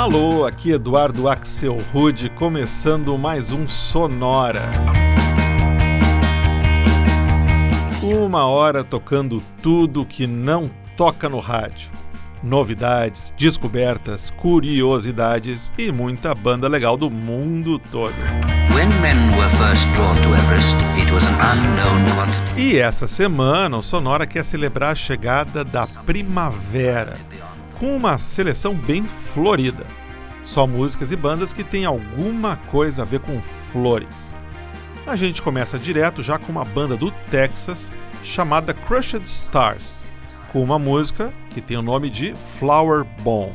Alô, aqui Eduardo Axel Rude, começando mais um Sonora. Uma hora tocando tudo que não toca no rádio. Novidades, descobertas, curiosidades e muita banda legal do mundo todo. E essa semana o Sonora quer celebrar a chegada da primavera com uma seleção bem florida. Só músicas e bandas que têm alguma coisa a ver com flores. A gente começa direto já com uma banda do Texas chamada Crushed Stars, com uma música que tem o nome de Flower Bomb.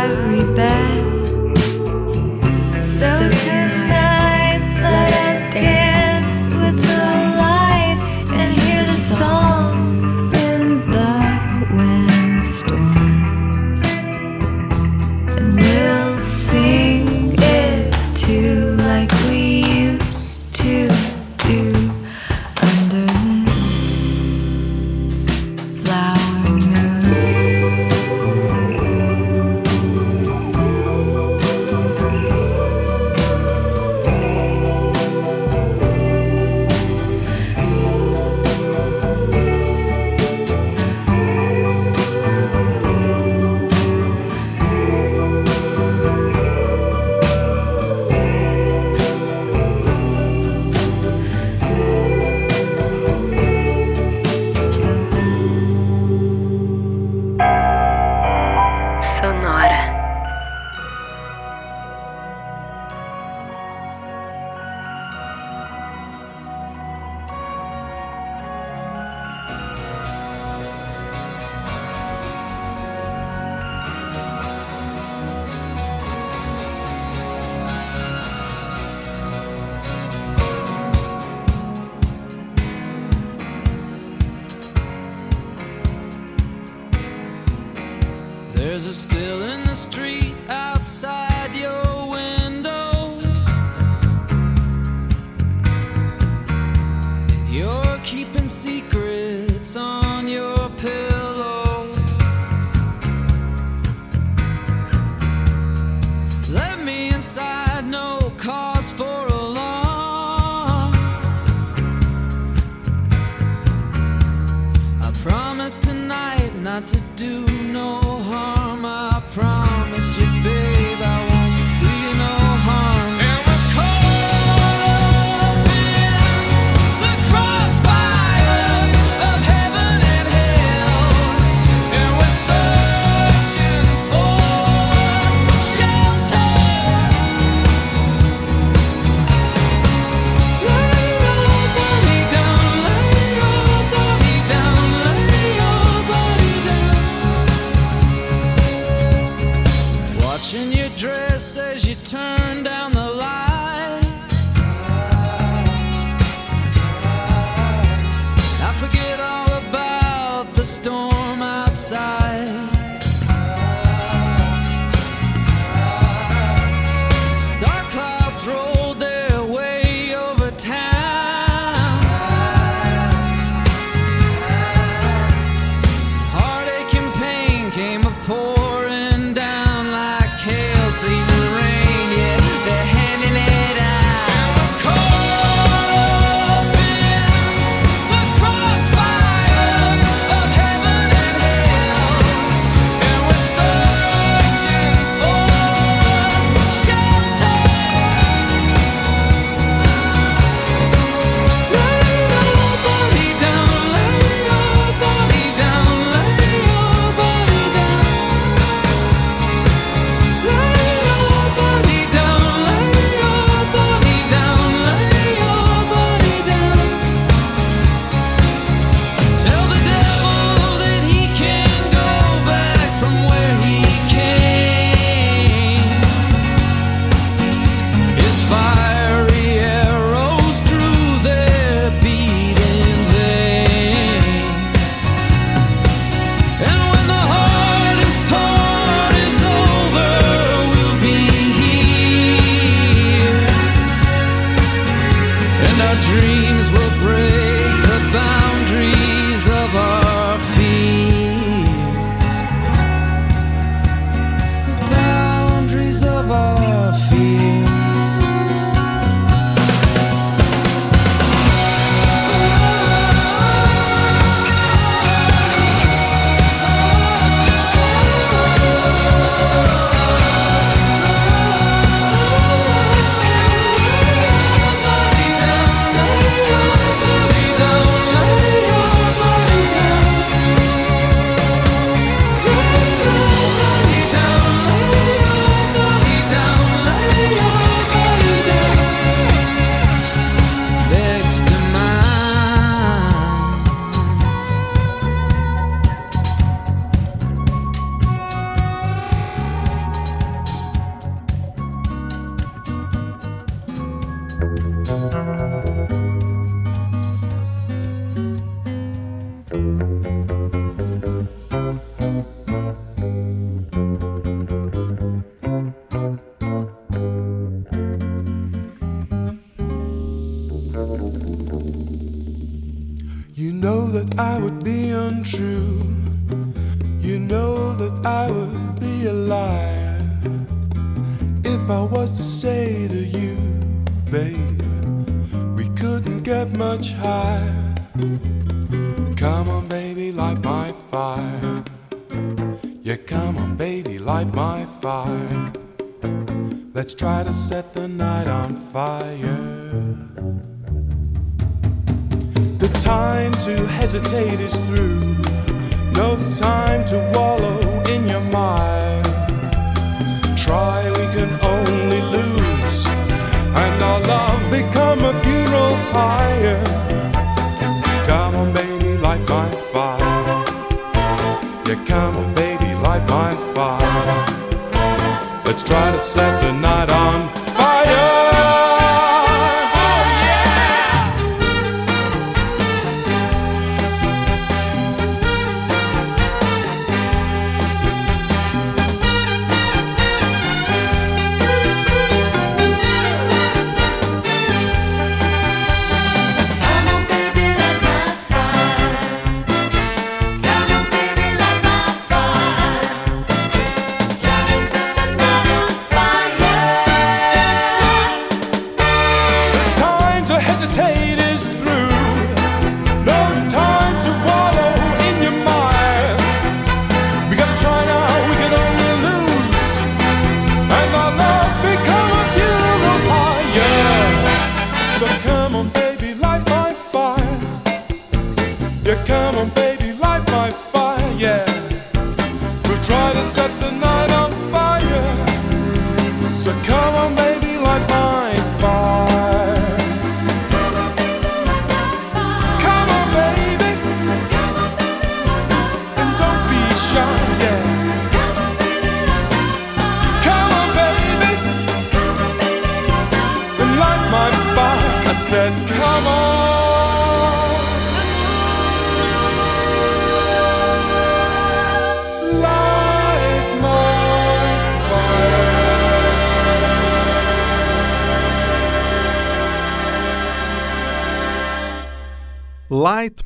There's a still in the street.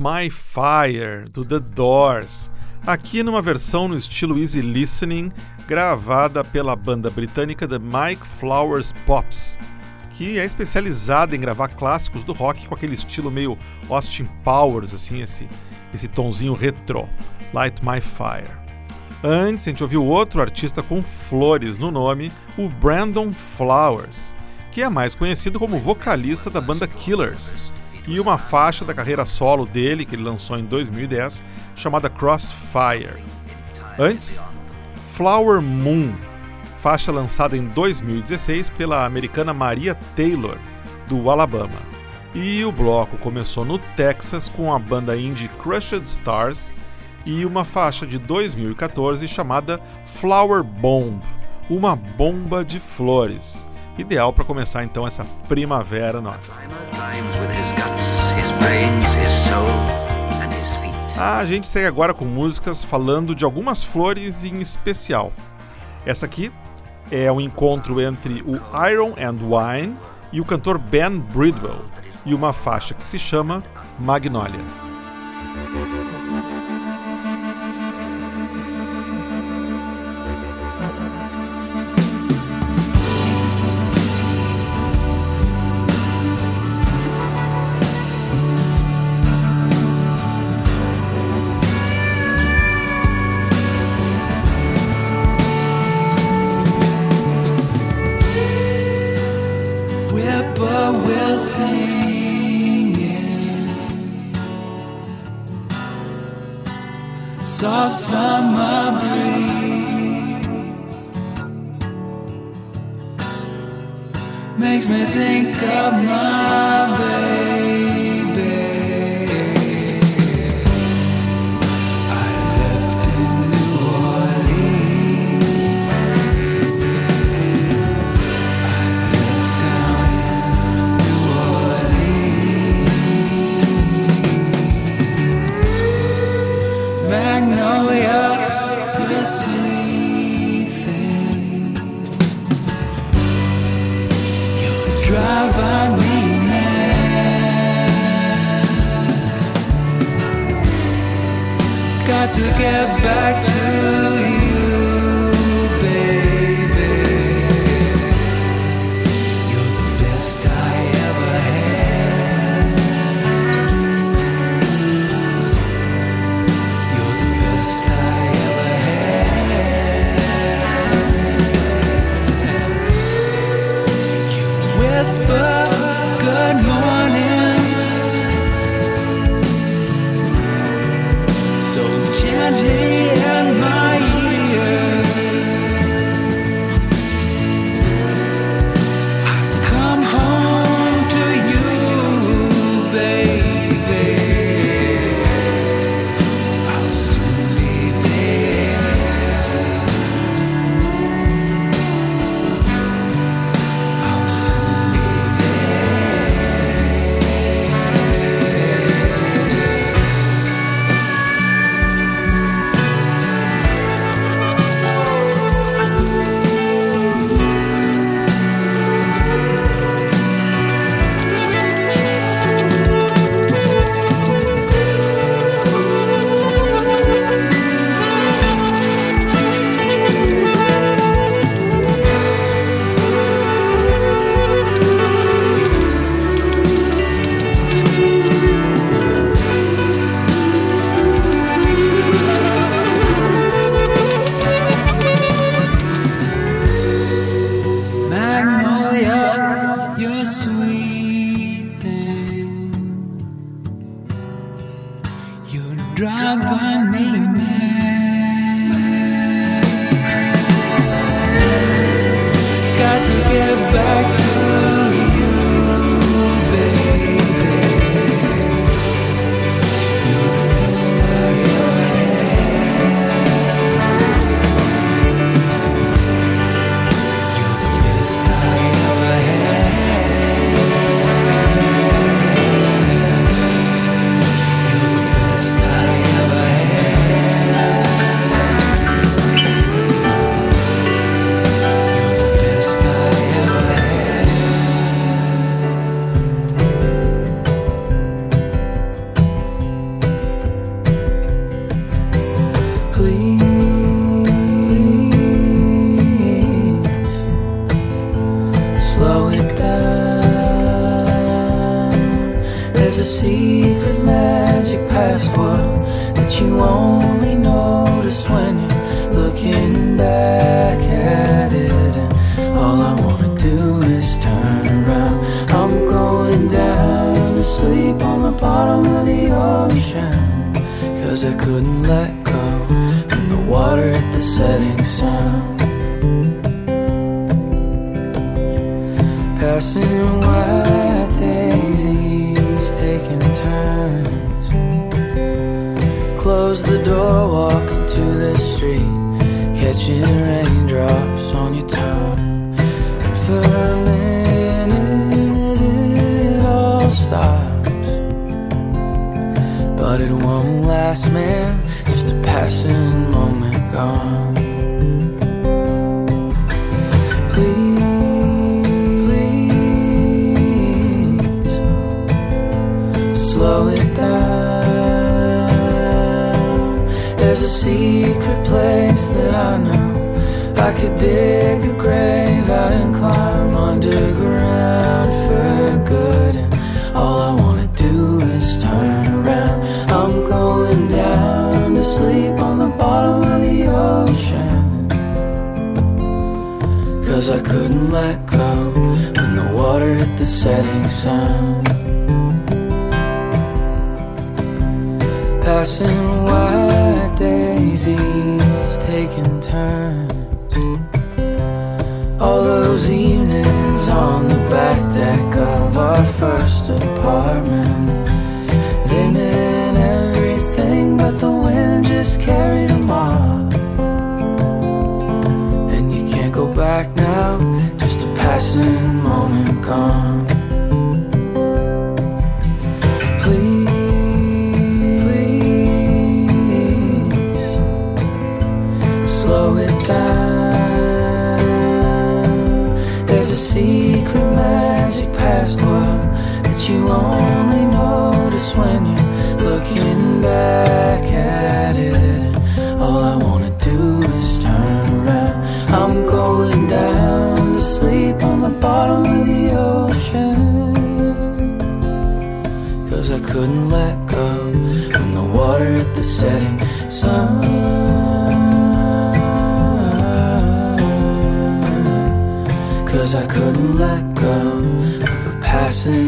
My Fire, do The Doors, aqui numa versão no estilo Easy Listening, gravada pela banda britânica The Mike Flowers Pops, que é especializada em gravar clássicos do rock com aquele estilo meio Austin Powers, assim, esse, esse tonzinho retrô. Light My Fire. Antes, a gente ouviu outro artista com flores no nome, o Brandon Flowers, que é mais conhecido como vocalista da banda Killers, e uma faixa da carreira solo dele, que ele lançou em 2010, chamada Crossfire. Antes, Flower Moon, faixa lançada em 2016 pela americana Maria Taylor, do Alabama. E o bloco começou no Texas com a banda indie Crushed Stars e uma faixa de 2014 chamada Flower Bomb, uma bomba de flores. Ideal para começar então essa primavera nossa. Feet. A gente segue agora com músicas falando de algumas flores em especial. Essa aqui é um encontro entre o Iron and Wine e o cantor Ben Bridwell, e uma faixa que se chama Magnolia. Magnolia, door, walk into the street, catching raindrops on your tongue. And for a minute, it all stops. But it won't last, man. Just a passing moment gone. Secret place that I know. I could dig a grave out and climb underground for good. And all I wanna do is turn around. I'm going down to sleep on the bottom of the ocean. Cause I couldn't let go when the water hit the setting sun. Passing white daisies, taking turns. All those evenings on the back deck of our first apartment. They meant everything, but the wind just carried them off. And you can't go back now, just a passing moment gone. Passing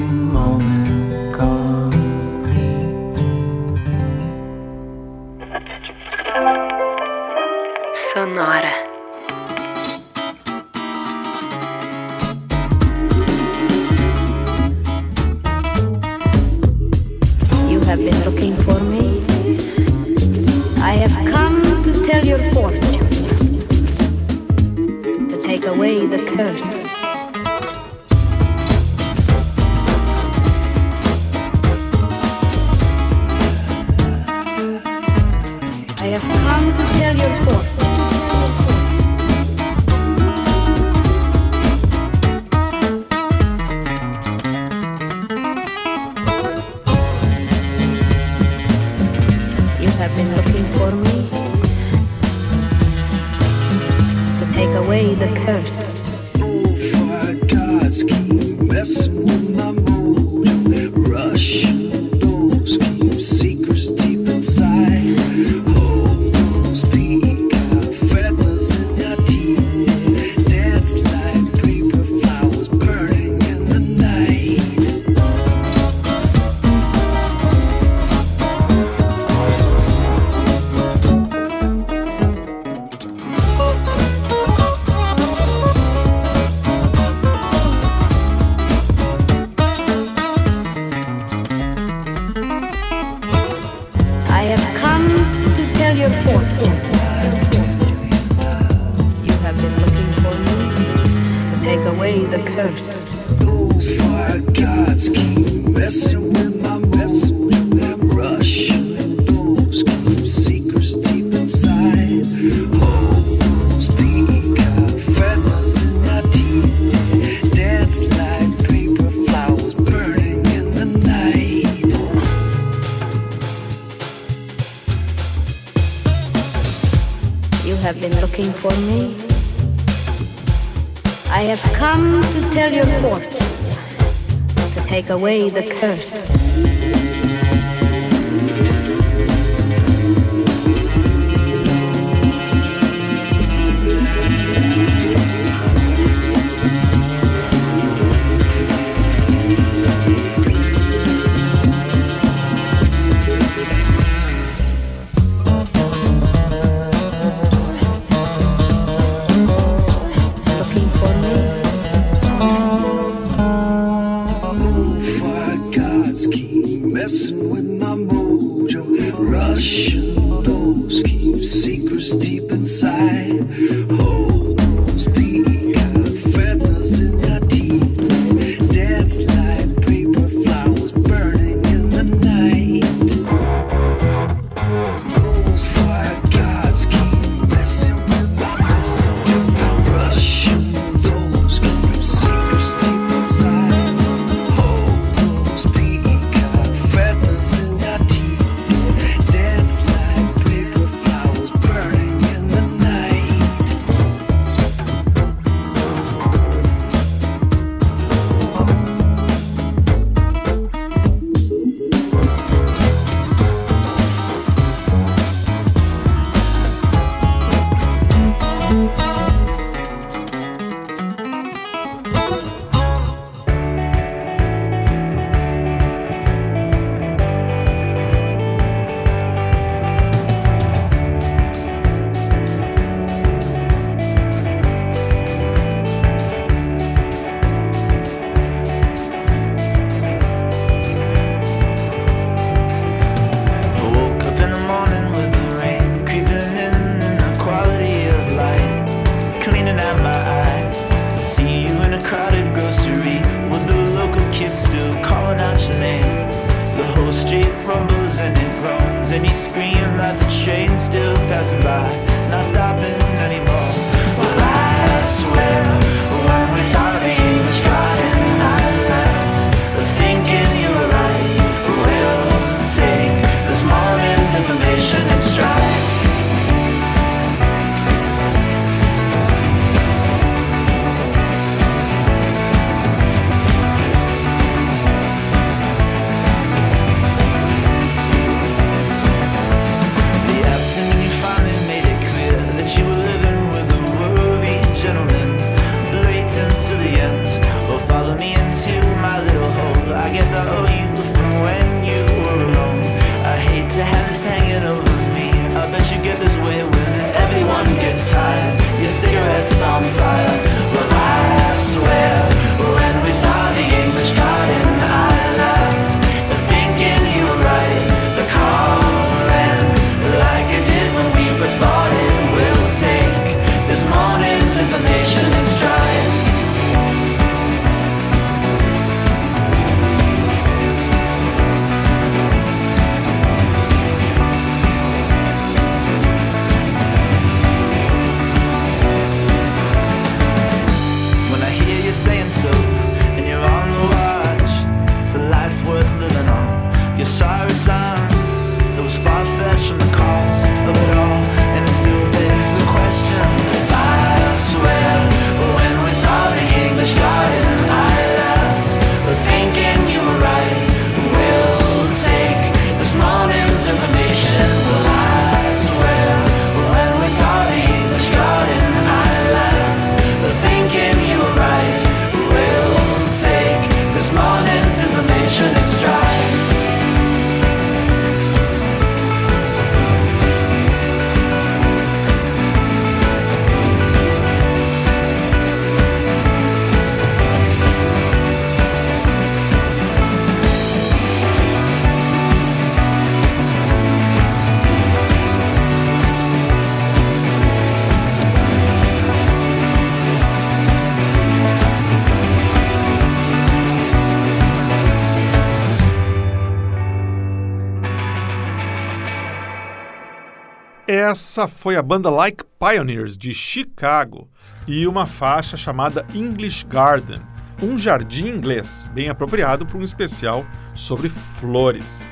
Essa foi a banda Like Pioneers de Chicago e uma faixa chamada English Garden, um jardim inglês, bem apropriado para um especial sobre flores.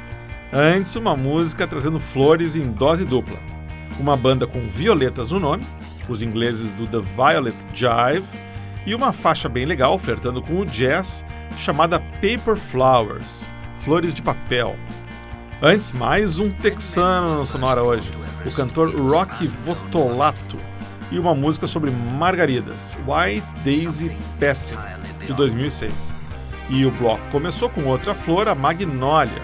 Antes, uma música trazendo flores em dose dupla. Uma banda com violetas no nome, os ingleses do The Violet Jive, e uma faixa bem legal, flertando com o jazz, chamada Paper Flowers Flores de Papel. Antes, mais um texano no Sonora hoje, o cantor Rocky Votolato, e uma música sobre margaridas, White Daisy Passing, de 2006. E o bloco começou com outra flor, a Magnolia,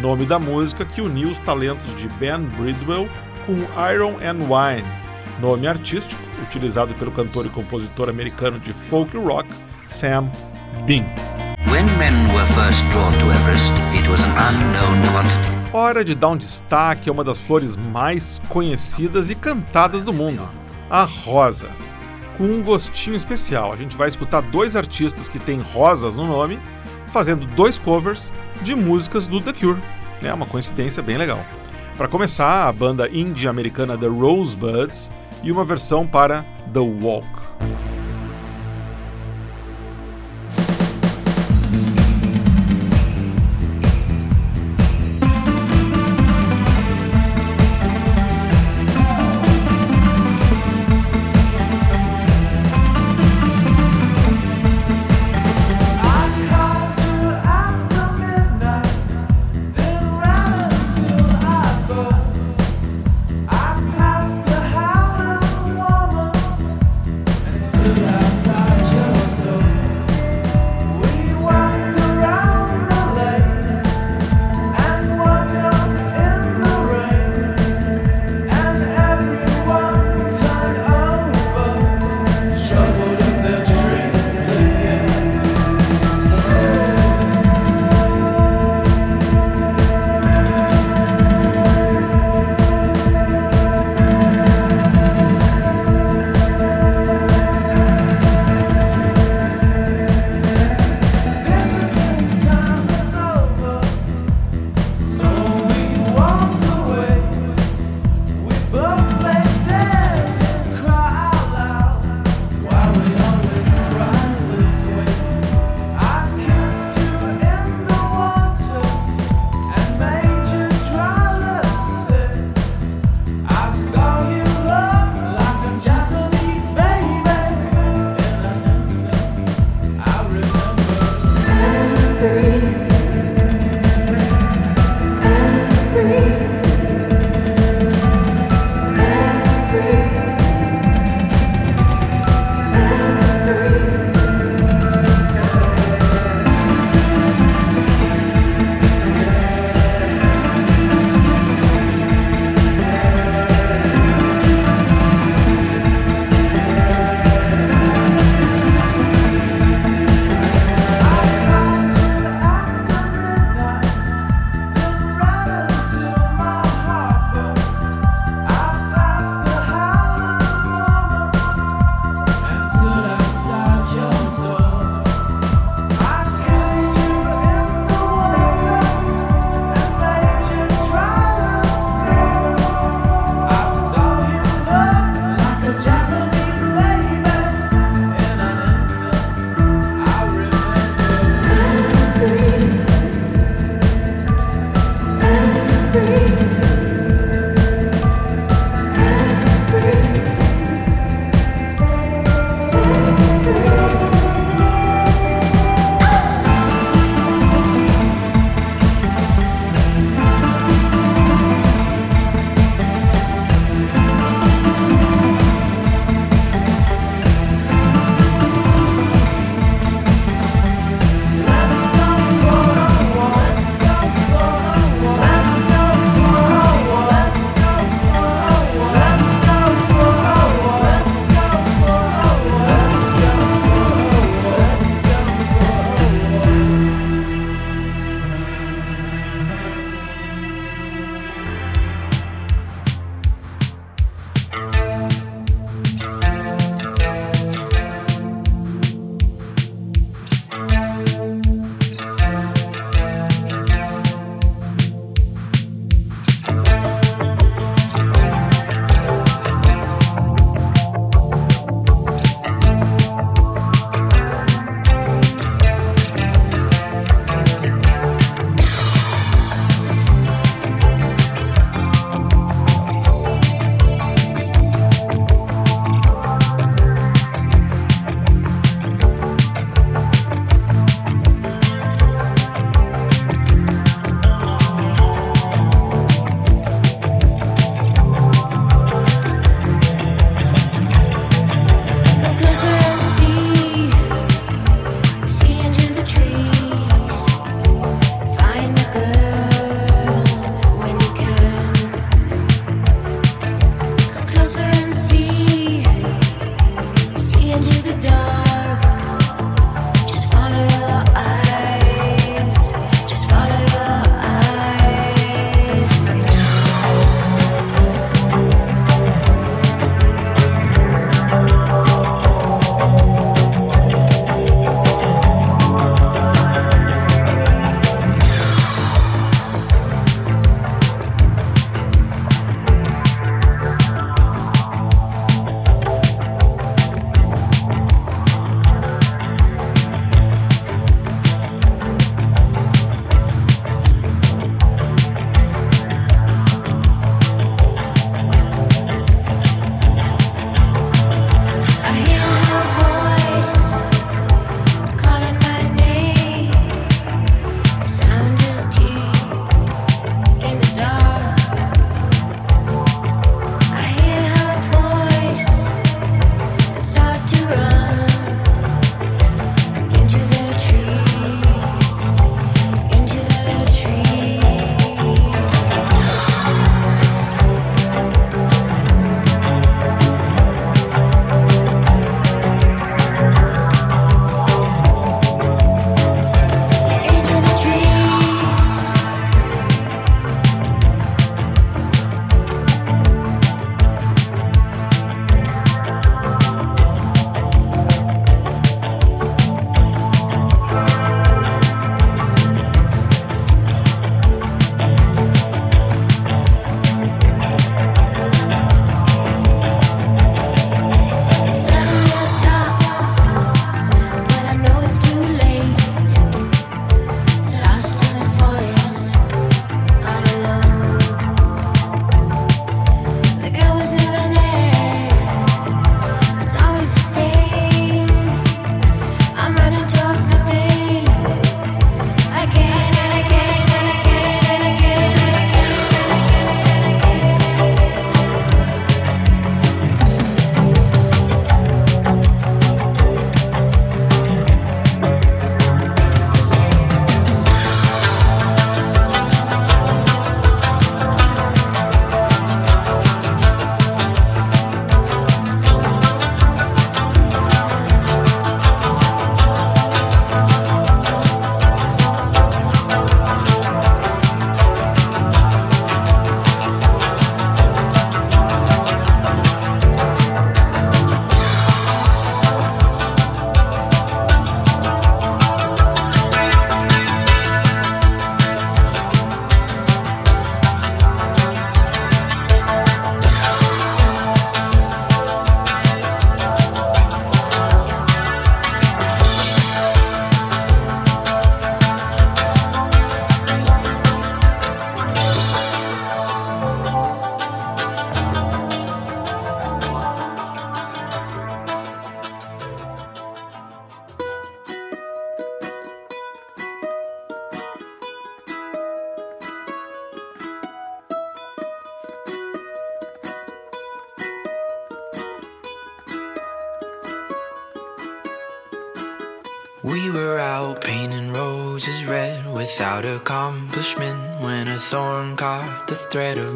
nome da música que uniu os talentos de Ben Bridwell com Iron and Wine, nome artístico utilizado pelo cantor e compositor americano de folk rock Sam Bean. When men were first drawn to Everest, it was an unknown quantity. Hora de dar um destaque a uma das flores mais conhecidas e cantadas do mundo, a rosa. Com um gostinho especial, a gente vai escutar dois artistas que têm rosas no nome, fazendo dois covers de músicas do The Cure. É uma coincidência bem legal. Para começar, a banda indie americana The Rosebuds e uma versão para The Walk.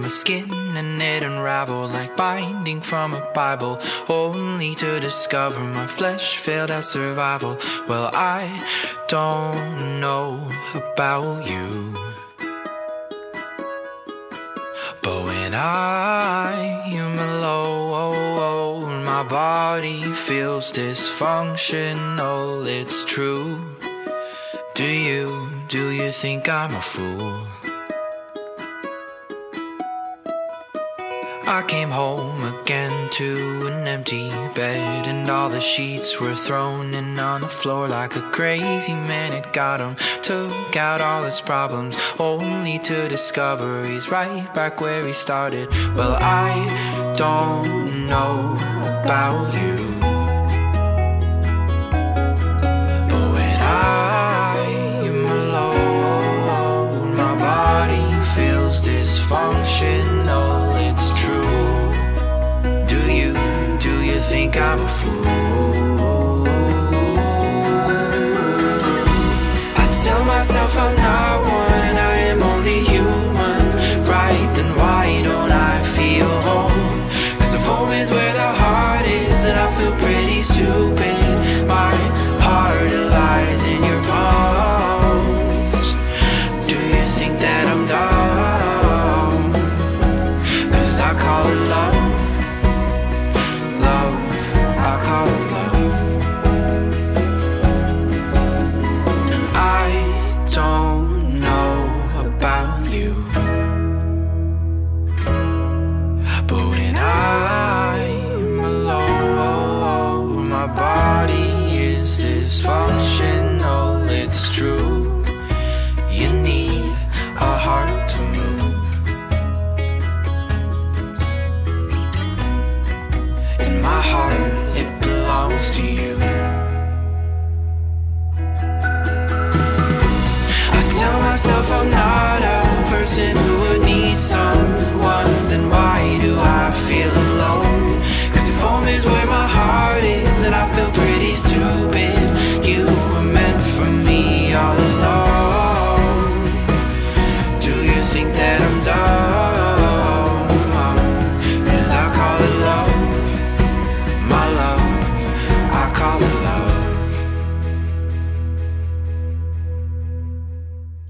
My skin and it unraveled like binding from a Bible, only to discover my flesh failed at survival. Well, I don't know about you. But when I am alone, my body feels dysfunctional. It's true. Do you, do you think I'm a fool? Came home again to an empty bed, and all the sheets were thrown in on the floor like a crazy man. It got him, took out all his problems, only to discover he's right back where he started. Well, I don't know about you. But when I am alone, my body feels dysfunctional. Think I'm a fool? I tell myself I'm not one, I am only human. Right, then why don't I feel home? Cause if home is where the heart is, then I feel pretty stupid.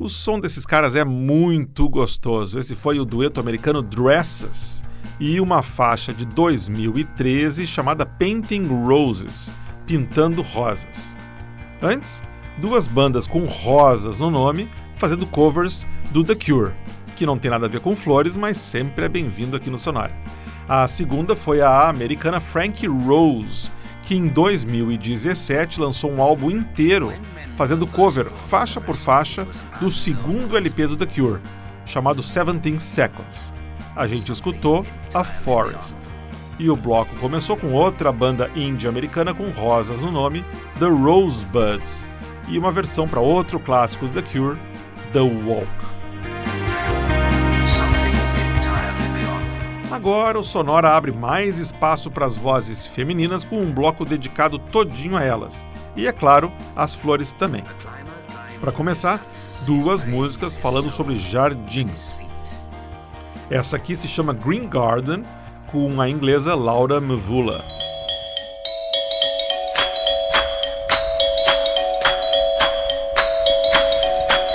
O som desses caras é muito gostoso. Esse foi o dueto americano Dresses e uma faixa de 2013 chamada Painting Roses Pintando Rosas. Antes, duas bandas com rosas no nome fazendo covers do The Cure, que não tem nada a ver com flores, mas sempre é bem-vindo aqui no Sonora. A segunda foi a americana Frankie Rose, que em 2017 lançou um álbum inteiro fazendo cover faixa por faixa do segundo LP do The Cure, chamado 17 Seconds. A gente escutou A Forest. E o bloco começou com outra banda indie americana com rosas no nome, The Rosebuds, e uma versão para outro clássico do The Cure, The Walk. Agora o Sonora abre mais espaço para as vozes femininas com um bloco dedicado todinho a elas. E é claro, as flores também. Para começar, duas músicas falando sobre jardins. Essa aqui se chama Green Garden, com a inglesa Laura Mvula.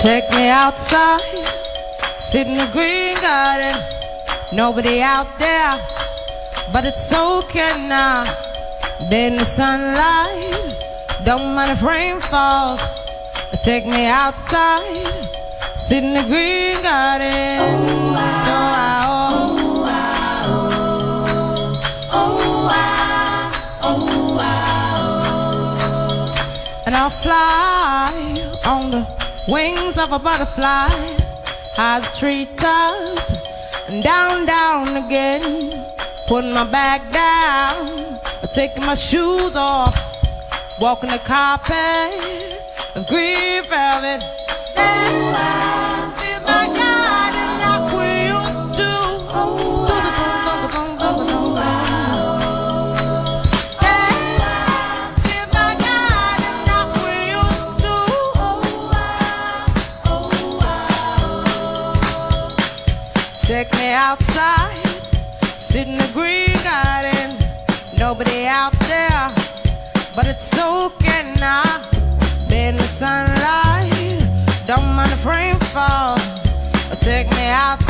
Take me outside, sit in the green garden. Nobody out there, but it's okay now. Bed in the sunlight, don't mind if rain falls. Take me outside, sit in the green garden. Oh, I, oh. and I'll fly on the wings of a butterfly, high as a treetop, down, down again. Putting my back down, taking my shoes off, walking the carpet of green velvet. sit in the green garden, nobody out there, but it's soaking up. Be in the sunlight, don't mind the rainfall, take me out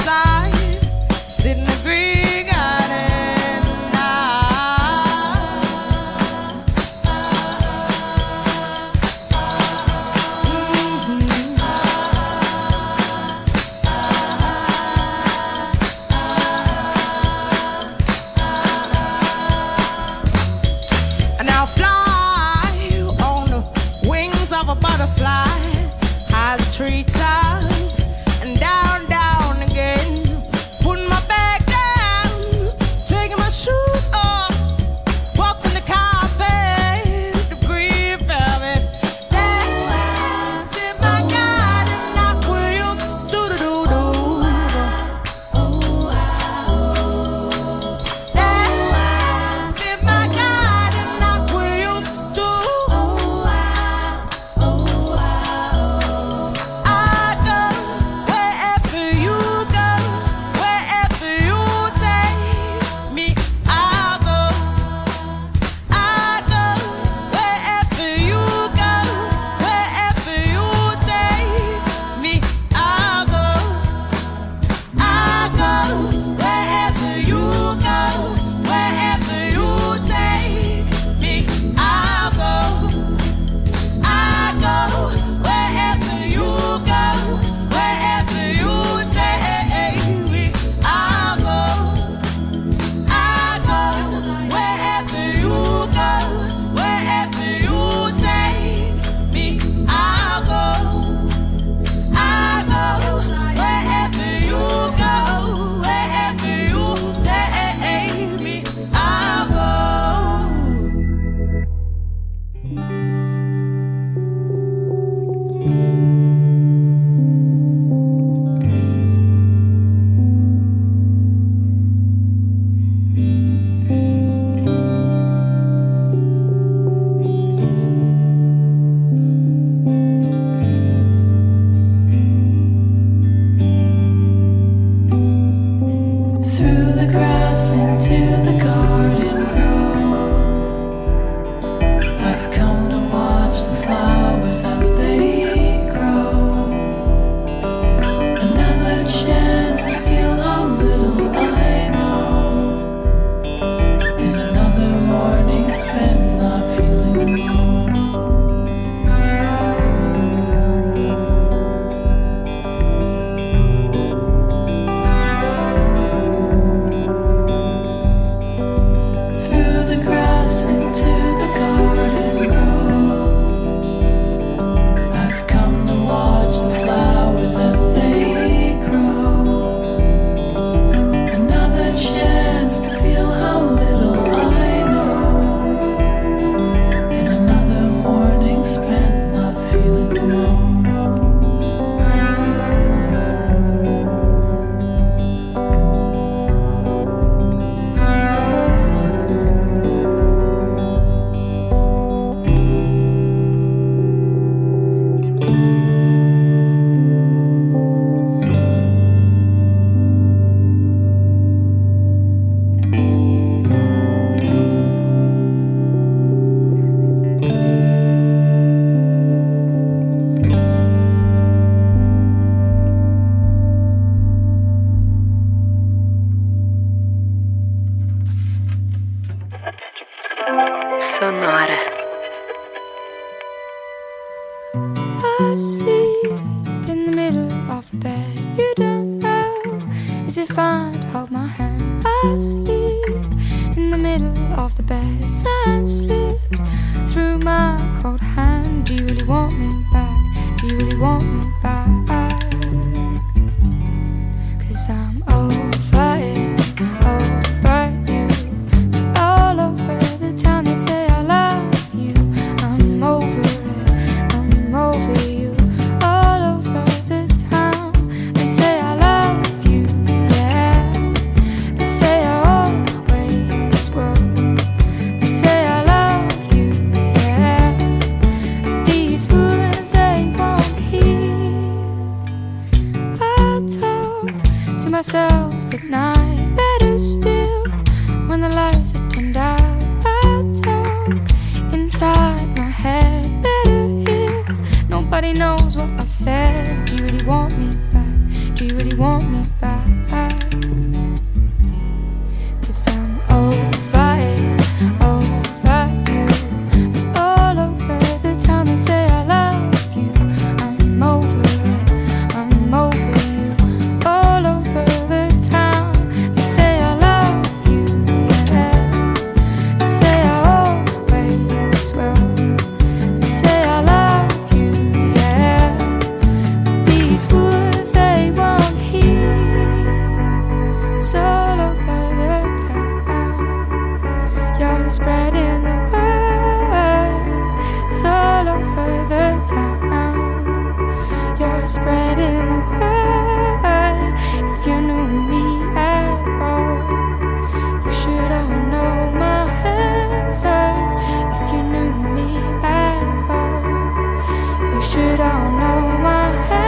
you should all know my answers.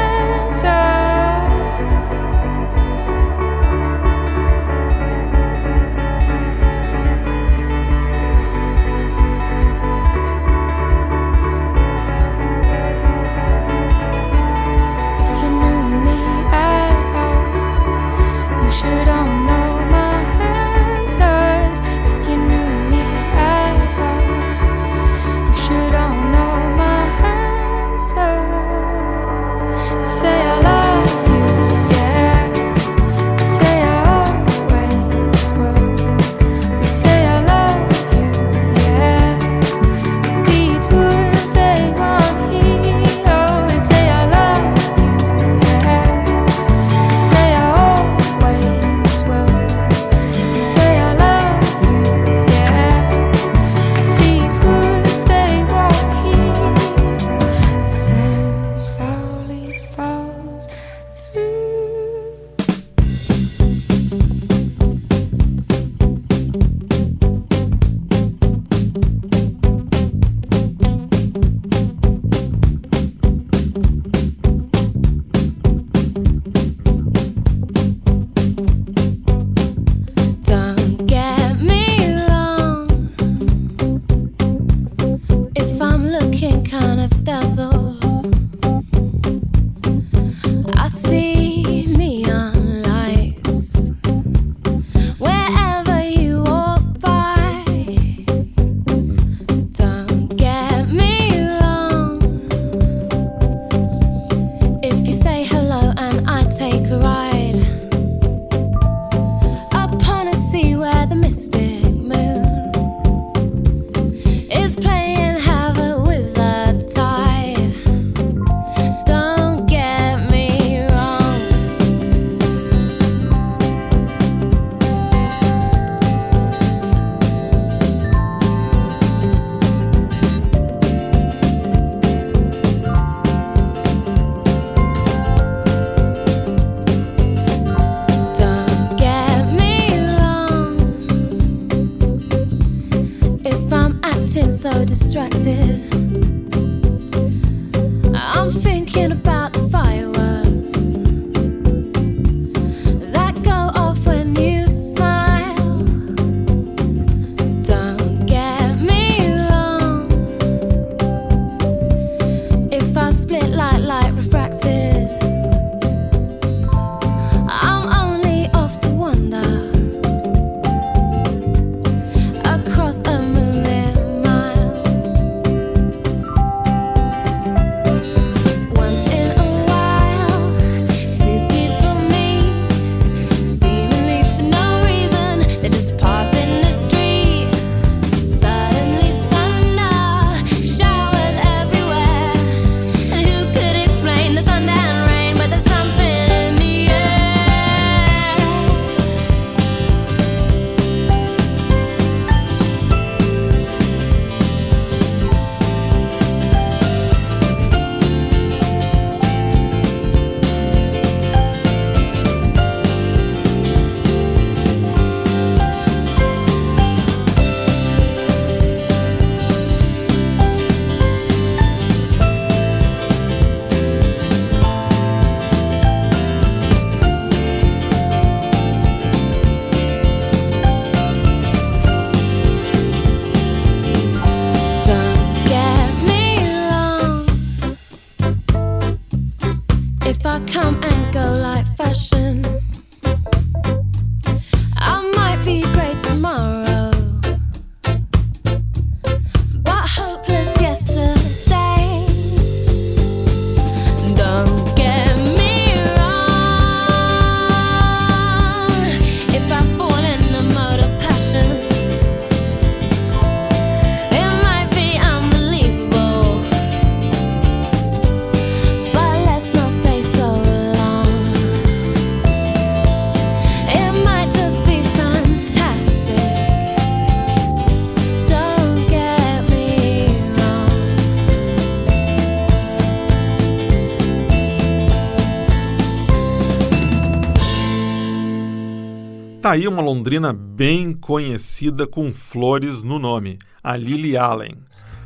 Aí uma londrina bem conhecida com flores no nome, a Lily Allen.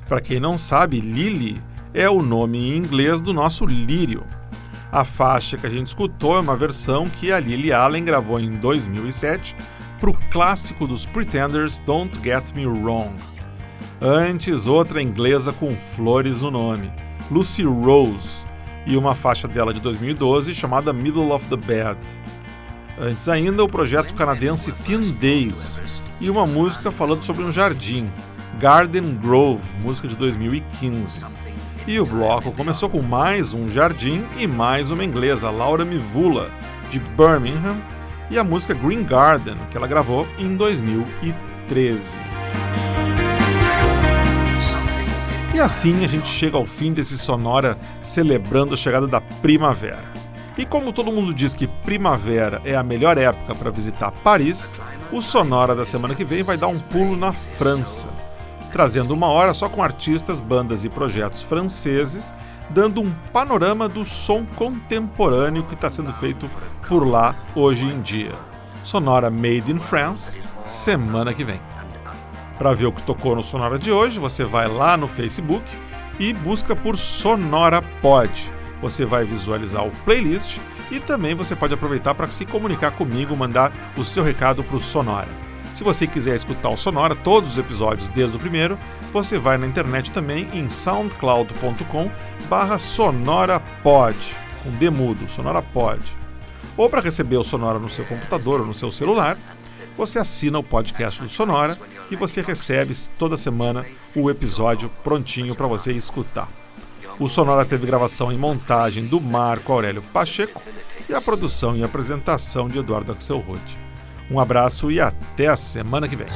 Para quem não sabe, Lily é o nome em inglês do nosso lírio. A faixa que a gente escutou é uma versão que a Lily Allen gravou em 2007 para o clássico dos Pretenders Don't Get Me Wrong. Antes, outra inglesa com flores no nome, Lucy Rose, e uma faixa dela de 2012 chamada Middle of the Bed. Antes ainda, o projeto canadense Teen Days e uma música falando sobre um jardim, Garden Grove, música de 2015. E o bloco começou com mais um jardim e mais uma inglesa, Laura Mivula, de Birmingham, e a música Green Garden, que ela gravou em 2013. E assim a gente chega ao fim desse sonora celebrando a chegada da primavera. E como todo mundo diz que primavera é a melhor época para visitar Paris, o sonora da semana que vem vai dar um pulo na França, trazendo uma hora só com artistas, bandas e projetos franceses, dando um panorama do som contemporâneo que está sendo feito por lá hoje em dia. Sonora Made in France, semana que vem. Para ver o que tocou no Sonora de hoje, você vai lá no Facebook e busca por Sonora Pod. Você vai visualizar o playlist e também você pode aproveitar para se comunicar comigo, mandar o seu recado para o Sonora. Se você quiser escutar o Sonora, todos os episódios desde o primeiro, você vai na internet também em soundcloud.com barra sonorapod, com demudo, sonorapod. Ou para receber o Sonora no seu computador ou no seu celular, você assina o podcast do Sonora e você recebe toda semana o episódio prontinho para você escutar. O Sonora teve gravação e montagem do Marco Aurélio Pacheco e a produção e apresentação de Eduardo Axelrod. Um abraço e até a semana que vem.